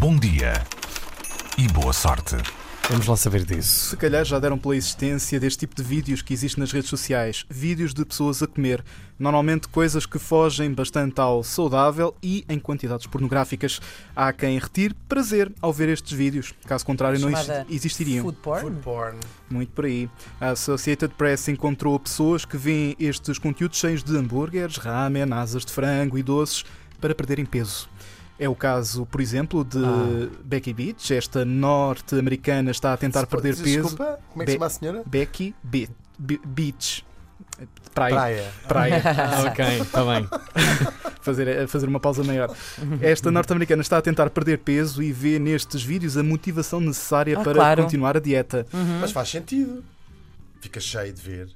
Bom dia e boa sorte. Vamos lá saber disso. Se calhar já deram pela existência deste tipo de vídeos que existe nas redes sociais. Vídeos de pessoas a comer. Normalmente coisas que fogem bastante ao saudável e em quantidades pornográficas. Há quem retire prazer ao ver estes vídeos. Caso contrário, não Chamada existiriam. Food porn? Food porn. Muito por aí. A Associated Press encontrou pessoas que veem estes conteúdos cheios de hambúrgueres, ramen, asas de frango e doces para perderem peso. É o caso, por exemplo, de Ah. Becky Beach. Esta norte-americana está a tentar perder peso. Desculpa, como é que se chama a senhora? Becky Be- Be- Beach. Praia. Praia. Praia. Ah, ok, está bem. fazer, fazer uma pausa maior. Esta norte-americana está a tentar perder peso e vê nestes vídeos a motivação necessária Ah, para claro. continuar a dieta. Uhum. Mas faz sentido. Fica cheio de ver.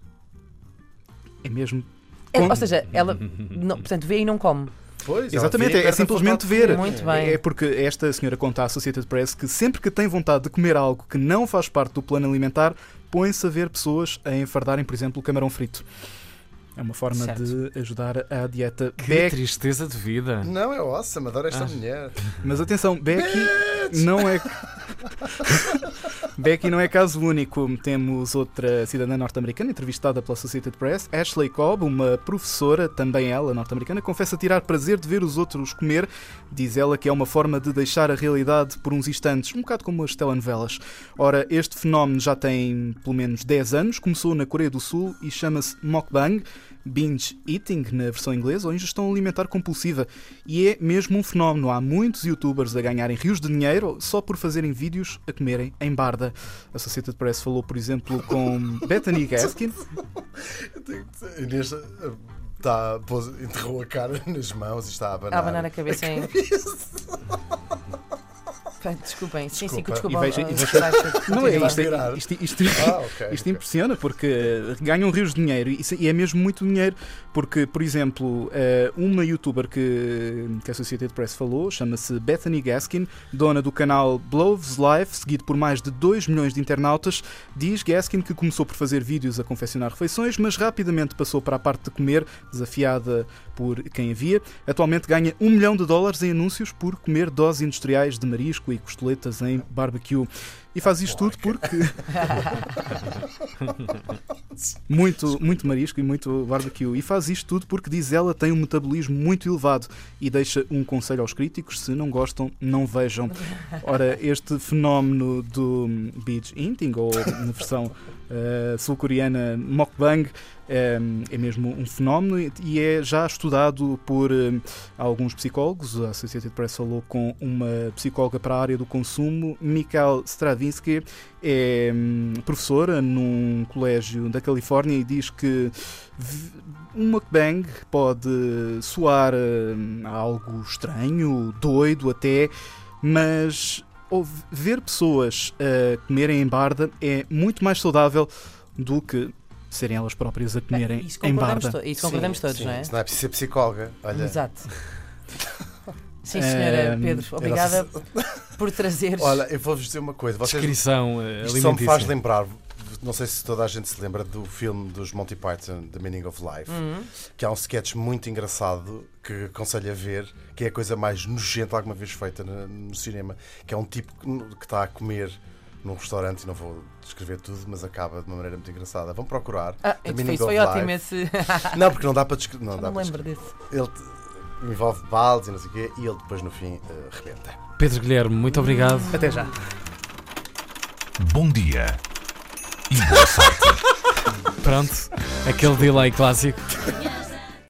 É mesmo. É, ou seja, ela, não, portanto, vê e não come. Pois, Exatamente, é a simplesmente ver. Muito bem. É porque esta senhora conta à Associated Press que sempre que tem vontade de comer algo que não faz parte do plano alimentar, põe-se a ver pessoas a enfardarem, por exemplo, o camarão frito. É uma forma Certo. de ajudar a dieta. Que Beck- tristeza de vida. Não, é awesome, adoro esta Ah. mulher. Mas atenção, Becky Bitch! não é. Becky não é caso único. Temos outra cidadã norte-americana entrevistada pela Associated Press, Ashley Cobb, uma professora, também ela norte-americana, confessa tirar prazer de ver os outros comer. Diz ela que é uma forma de deixar a realidade por uns instantes, um bocado como as telenovelas. Ora, este fenómeno já tem pelo menos 10 anos, começou na Coreia do Sul e chama-se mukbang. Binge eating, na versão inglesa, ou ingestão alimentar compulsiva. E é mesmo um fenómeno. Há muitos youtubers a ganharem rios de dinheiro só por fazerem vídeos a comerem em barda. A Associated Press falou, por exemplo, com Bethany Gaskin. Inês eh, tá, pôs- enterrou a cara nas mãos e está a abanar. A abanar a cabeça em. Desculpem, sim, sim, Desculpa. desculpa. E veja- ah, e veja- Não é Vai isto, isto, isto, Ah. Isto impressiona porque ganham rios de dinheiro e e é mesmo muito dinheiro. Porque, por exemplo, eh, uma youtuber que, que a Associated Press falou, chama-se Bethany Gaskin, dona do canal Blows Life, seguido por mais de 2 milhões de internautas, diz Gaskin que começou por fazer vídeos a confeccionar refeições, mas rapidamente passou para a parte de comer, desafiada por quem havia. Atualmente ganha 1 milhão de dólares em anúncios por comer doses industriais de marisco e costeletas em barbecue. E faz isto tudo porque muito, muito marisco e muito barbecue. E faz isto tudo porque, diz ela, tem um metabolismo muito elevado e deixa um conselho aos críticos: se não gostam, não vejam. Ora, este fenómeno do beach eating, ou na versão eh, sul-coreana mukbang, eh, é mesmo um fenómeno e- é já estudado por eh, alguns psicólogos. A Associated Press falou com uma psicóloga para a área do consumo, Mikhail Stravinsky, é hum, professora num colégio da Califórnia e diz que um mukbang pode soar hum, algo estranho, doido até, mas ver pessoas a comerem em barda é muito mais saudável do que serem elas próprias a comerem Isso em barda. to- isso concordamos Sim, todos, sim. não é? Se não é preciso ser psicóloga. Olha, Exato. Sim, senhora Ehm, Pedro, obrigada por trazeres. Olha, eu vou-vos dizer uma coisa. Vocês, Descrição eh, isto só me faz alimentícia. lembrar, não sei se toda a gente se lembra do filme dos Monty Python, The Meaning of Life, Uhum. que há um sketch muito engraçado que aconselho a ver, que é a coisa mais nojenta alguma vez feita no, no cinema, que é um tipo que está a comer num restaurante, e não vou descrever tudo, mas acaba de uma maneira muito engraçada. Vão procurar. Ah, The isso Meaning foi, of foi ótimo Life. esse. Não, porque não dá para descrever. Não, dá não para me lembro desse. descrever. Ele envolve baldes e não sei o quê, e ele depois no fim eh, rebenta. Pedro Guilherme, muito obrigado. Até já. Bom dia e boa sorte. Pronto, aquele delay clássico.